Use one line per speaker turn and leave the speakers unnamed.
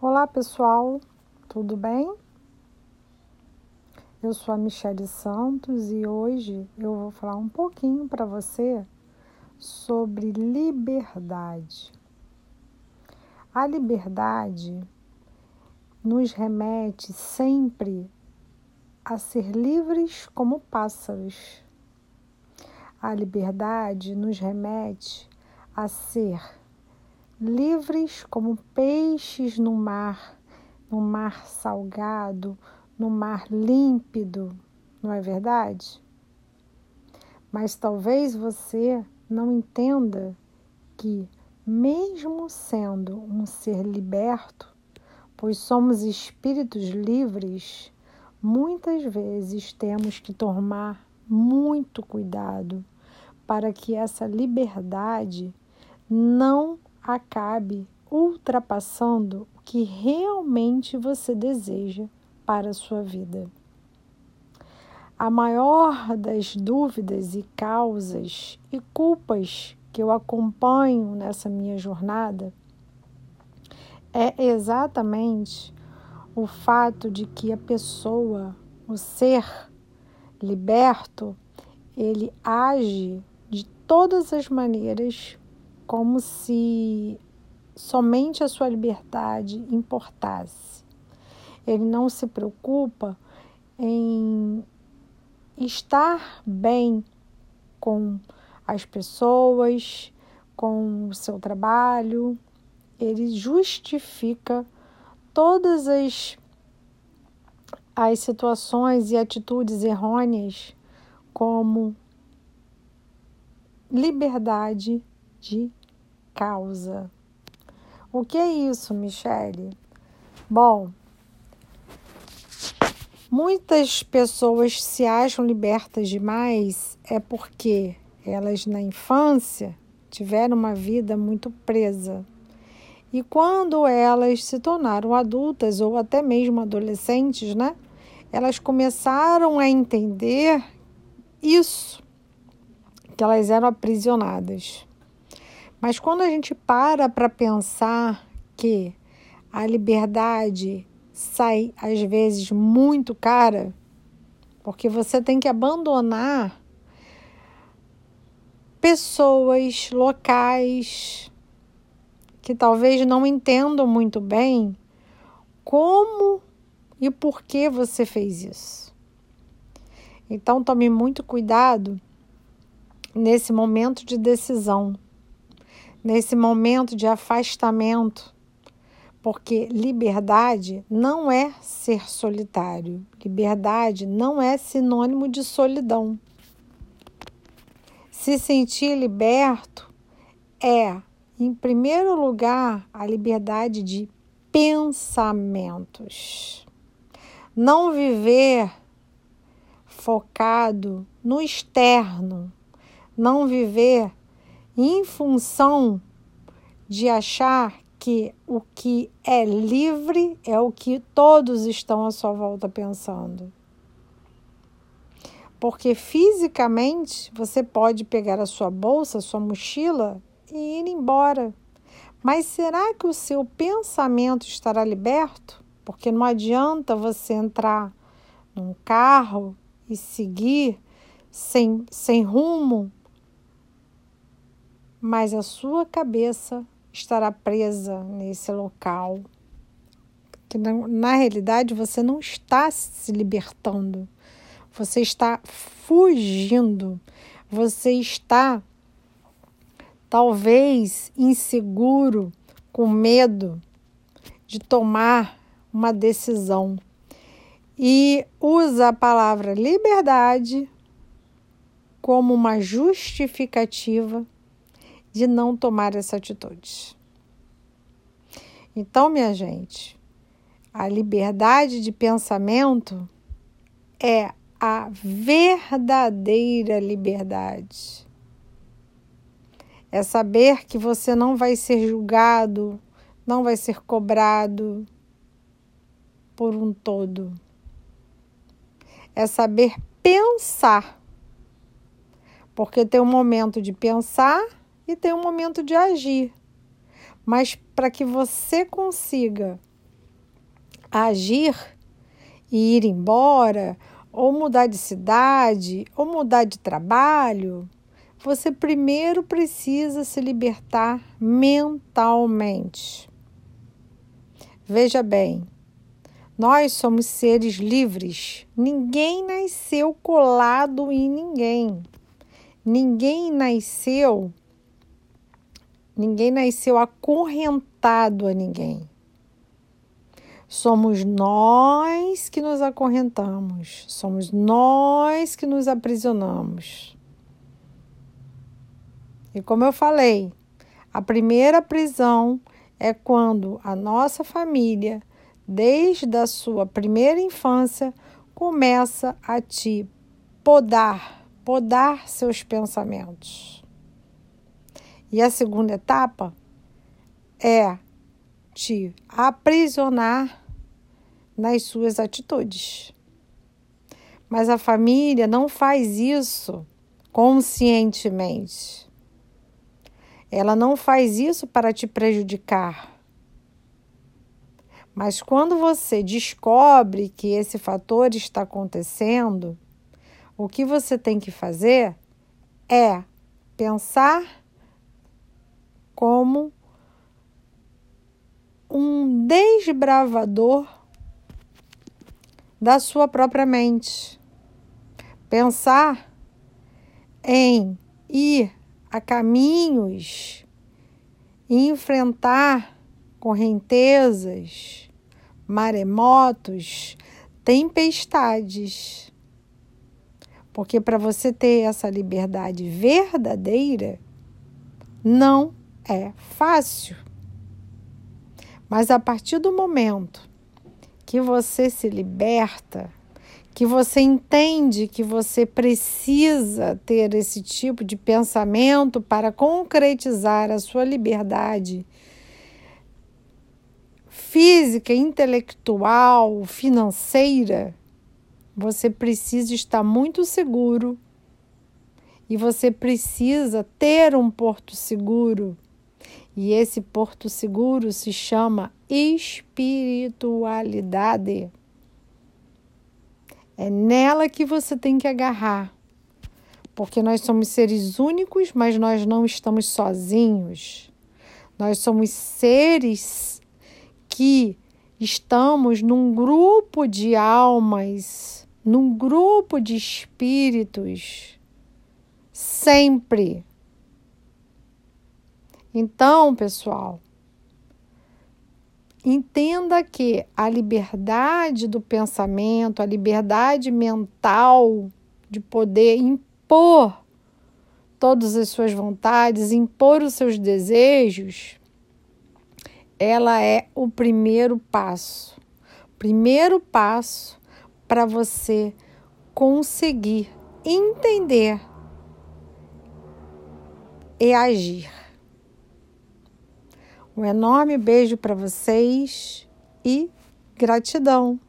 Olá pessoal, tudo bem? Eu sou a Michele Santos e hoje eu vou falar um pouquinho para você sobre liberdade. A liberdade nos remete sempre a ser livres como pássaros. A liberdade nos remete a ser livres como peixes no mar, no mar salgado, no mar límpido, não é verdade? Mas talvez você não entenda que, mesmo sendo um ser liberto, pois somos espíritos livres, muitas vezes temos que tomar muito cuidado para que essa liberdade não acabe ultrapassando o que realmente você deseja para a sua vida. A maior das dúvidas e causas e culpas que eu acompanho nessa minha jornada é exatamente o fato de que a pessoa, o ser liberto, ele age de todas as maneiras como se somente a sua liberdade importasse. Ele não se preocupa em estar bem com as pessoas, com o seu trabalho, ele justifica todas as, as situações e atitudes errôneas como liberdade de causa. O que é isso, Michele? Bom, muitas pessoas se acham libertas demais é porque elas na infância tiveram uma vida muito presa. E quando elas se tornaram adultas ou até mesmo adolescentes, né? Elas começaram a entender isso, que elas eram aprisionadas. Mas quando a gente para para pensar que a liberdade sai às vezes muito cara, porque você tem que abandonar pessoas, locais que talvez não entendam muito bem como e por que você fez isso. Então tome muito cuidado nesse momento de decisão nesse momento de afastamento, porque liberdade não é ser solitário, liberdade não é sinônimo de solidão. Se sentir liberto é, em primeiro lugar, a liberdade de pensamentos. Não viver focado no externo, não viver em função de achar que o que é livre é o que todos estão à sua volta pensando. Porque fisicamente você pode pegar a sua bolsa, a sua mochila e ir embora. Mas será que o seu pensamento estará liberto? Porque não adianta você entrar num carro e seguir sem, sem rumo, mas a sua cabeça estará presa nesse local. Que na, na realidade você não está se libertando, você está fugindo, você está talvez inseguro, com medo de tomar uma decisão e usa a palavra liberdade como uma justificativa de não tomar essa atitude. Então, minha gente, a liberdade de pensamento é a verdadeira liberdade. É saber que você não vai ser julgado, não vai ser cobrado por um todo. É saber pensar. Porque tem um momento de pensar e tem um momento de agir. Mas para que você consiga agir e ir embora, ou mudar de cidade, ou mudar de trabalho, você primeiro precisa se libertar mentalmente. Veja bem, nós somos seres livres. Ninguém nasceu colado em ninguém. Ninguém nasceu ninguém nasceu acorrentado a ninguém. Somos nós que nos acorrentamos, somos nós que nos aprisionamos. E como eu falei, a primeira prisão é quando a nossa família, desde a sua primeira infância, começa a te podar, podar seus pensamentos. E a segunda etapa é te aprisionar nas suas atitudes. Mas a família não faz isso conscientemente. Ela não faz isso para te prejudicar. Mas quando você descobre que esse fator está acontecendo, o que você tem que fazer é pensar como um desbravador da sua própria mente. Pensar em ir a caminhos e enfrentar correntezas, maremotos, tempestades. Porque para você ter essa liberdade verdadeira, não é fácil. Mas a partir do momento que você se liberta, que você entende que você precisa ter esse tipo de pensamento para concretizar a sua liberdade física, intelectual, financeira, você precisa estar muito seguro e você precisa ter um porto seguro e esse porto seguro se chama espiritualidade. É nela que você tem que agarrar. Porque nós somos seres únicos, mas nós não estamos sozinhos. Nós somos seres que estamos num grupo de almas, num grupo de espíritos, sempre. Então, pessoal, entenda que a liberdade do pensamento, a liberdade mental de poder impor todas as suas vontades, impor os seus desejos, ela é o primeiro passo. Primeiro passo para você conseguir entender e agir. Um enorme beijo para vocês e gratidão!